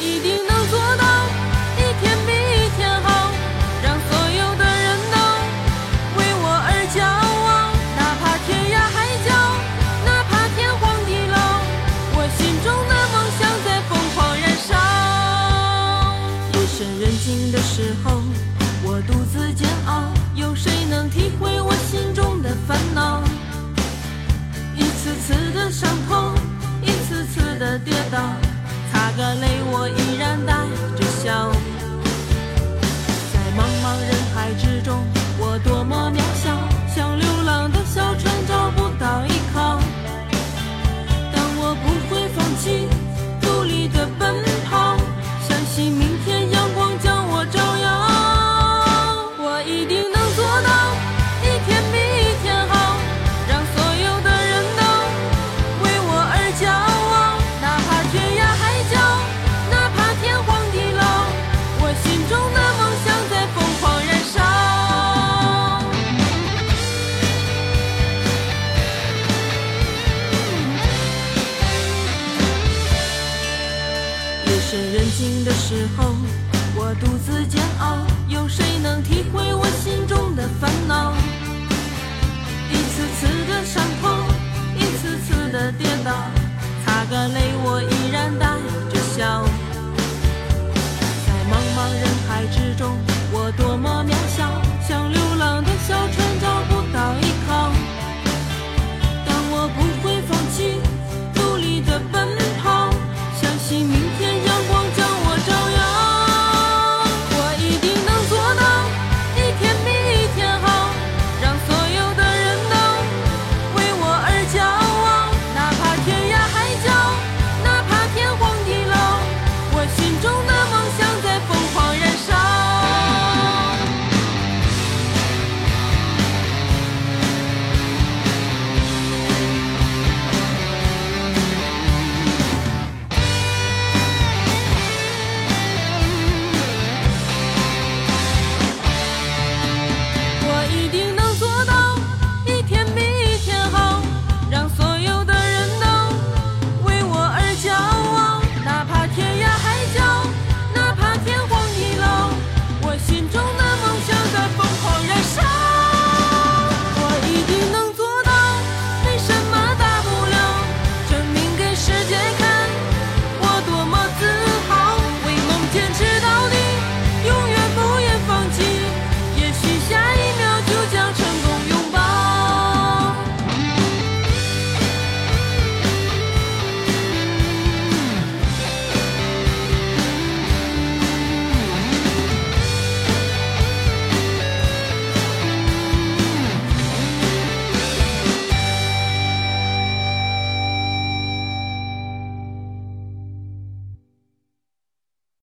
一定能做到，一天比一天好，让所有的人都为我而骄傲。哪怕天涯海角，哪怕天荒地老，我心中的梦想在疯狂燃烧。夜深人静的时候，我独自煎熬，有谁能体会我心中的烦恼？一次次的伤痛，一次次的跌倒，擦干泪，夜深人静的时候，我独自煎熬，有谁能体会我心中的烦恼？一次次的伤痛，一次次的跌倒，擦个泪，我依然带着笑。在茫茫人海之中，我多么渺小